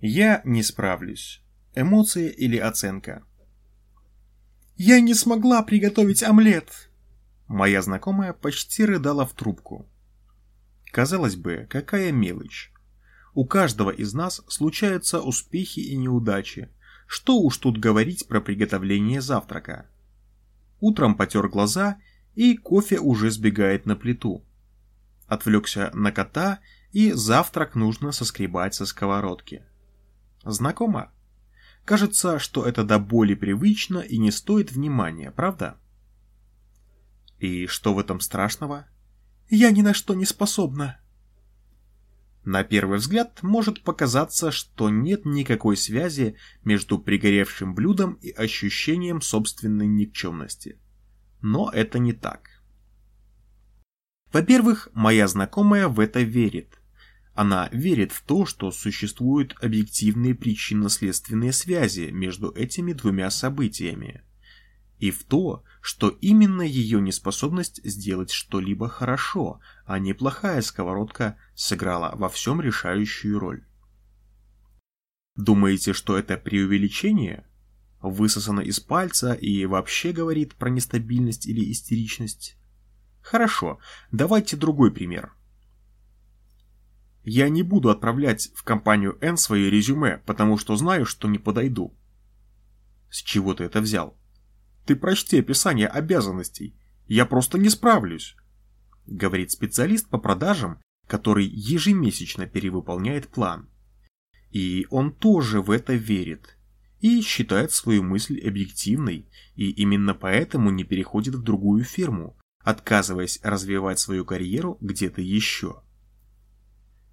Я не справлюсь. Эмоции или оценка? Я не смогла приготовить омлет. Моя знакомая почти рыдала в трубку. Казалось бы, какая мелочь. У каждого из нас случаются успехи и неудачи. Что уж тут говорить про приготовление завтрака. Утром потер глаза, и кофе уже сбегает на плиту. Отвлекся на кота, и завтрак нужно соскребать со сковородки. Знакомо? Кажется, что это до боли привычно и не стоит внимания, правда? И что в этом страшного? Я ни на что не способна. На первый взгляд может показаться, что нет никакой связи между пригоревшим блюдом и ощущением собственной никчемности. Но это не так. Во-первых, моя знакомая в это верит. Она верит в то, что существуют объективные причинно-следственные связи между этими двумя событиями. И в то, что именно ее неспособность сделать что-либо хорошо, а не плохая сковородка сыграла во всем решающую роль. Думаете, что это преувеличение? Высосано из пальца и вообще говорит про нестабильность или истеричность? Хорошо, давайте другой пример. Я не буду отправлять в компанию N свое резюме, потому что знаю, что не подойду. С чего ты это взял? Ты прочти описание обязанностей. Я просто не справлюсь. Говорит специалист по продажам, который ежемесячно перевыполняет план. И он тоже в это верит. И считает свою мысль объективной, и именно поэтому не переходит в другую фирму, отказываясь развивать свою карьеру где-то еще.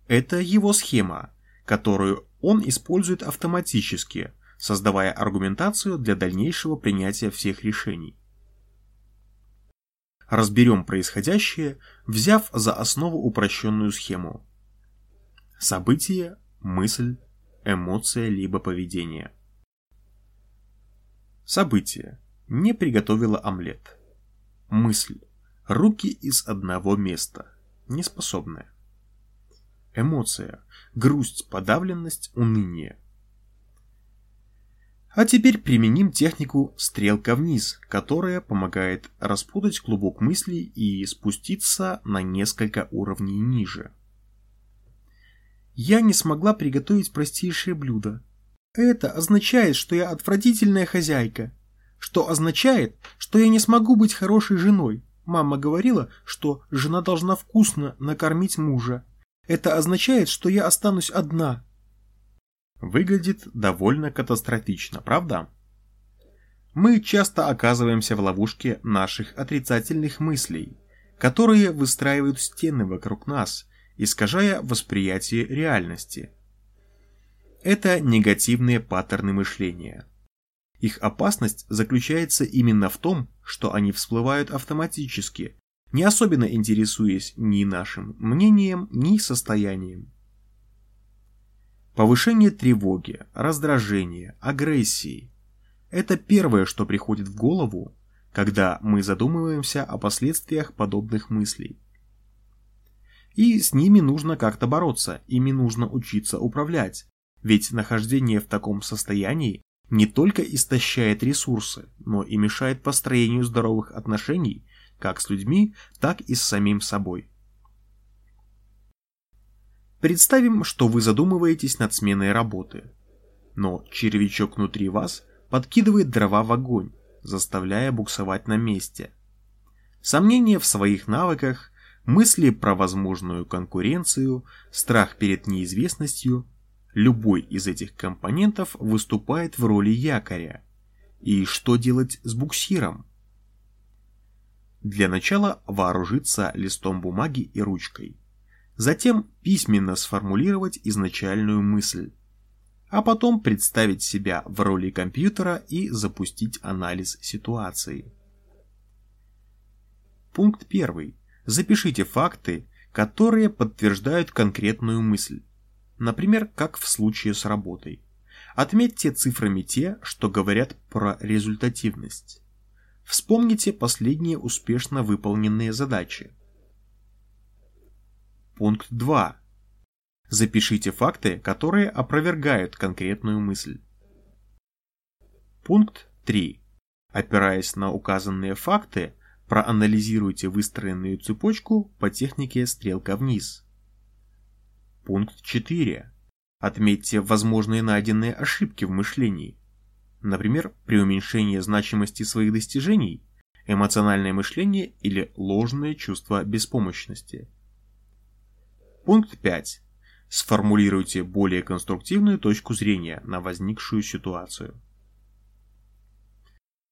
Это его схема, которую он использует автоматически, создавая аргументацию для дальнейшего принятия всех решений. Разберем происходящее, взяв за основу упрощенную схему. Событие, мысль, эмоция либо поведение. Событие. Не приготовила омлет. Мысль. Руки из одного места. Неспособная. Эмоция. Грусть, подавленность, уныние. А теперь применим технику «стрелка вниз», которая помогает распутать клубок мыслей и спуститься на несколько уровней ниже. Я не смогла приготовить простейшее блюдо. Это означает, что я отвратительная хозяйка. Что означает, что я не смогу быть хорошей женой. Мама говорила, что жена должна вкусно накормить мужа. Это означает, что я останусь одна, Выглядит довольно катастрофично, правда? Мы часто оказываемся в ловушке наших отрицательных мыслей, которые выстраивают стены вокруг нас, искажая восприятие реальности. Это негативные паттерны мышления. Их опасность заключается именно в том, что они всплывают автоматически, не особенно интересуясь ни нашим мнением, ни состоянием. Повышение тревоги, раздражения, агрессии – это первое, что приходит в голову, когда мы задумываемся о последствиях подобных мыслей. И с ними нужно как-то бороться, ими нужно учиться управлять, ведь нахождение в таком состоянии не только истощает ресурсы, но и мешает построению здоровых отношений как с людьми, так и с самим собой. Представим, что вы задумываетесь над сменой работы. Но червячок внутри вас подкидывает дрова в огонь, заставляя буксовать на месте. Сомнения в своих навыках, мысли про возможную конкуренцию, страх перед неизвестностью – любой из этих компонентов выступает в роли якоря. И что делать с буксиром? Для начала вооружиться листом бумаги и ручкой – затем письменно сформулировать изначальную мысль, а потом представить себя в роли компьютера и запустить анализ ситуации. Пункт 1. Запишите факты, которые подтверждают конкретную мысль, например, как в случае с работой. Отметьте цифрами те, что говорят про результативность. Вспомните последние успешно выполненные задачи. Пункт 2. Запишите факты, которые опровергают конкретную мысль. Пункт 3. Опираясь на указанные факты, проанализируйте выстроенную цепочку по технике стрелка вниз. Пункт 4. Отметьте возможные найденные ошибки в мышлении. Например, при уменьшении значимости своих достижений, эмоциональное мышление или ложное чувство беспомощности. Пункт 5. Сформулируйте более конструктивную точку зрения на возникшую ситуацию.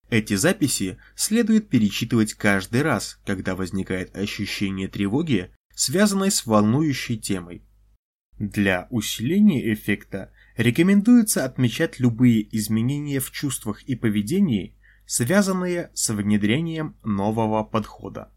Эти записи следует перечитывать каждый раз, когда возникает ощущение тревоги, связанной с волнующей темой. Для усиления эффекта рекомендуется отмечать любые изменения в чувствах и поведении, связанные с внедрением нового подхода.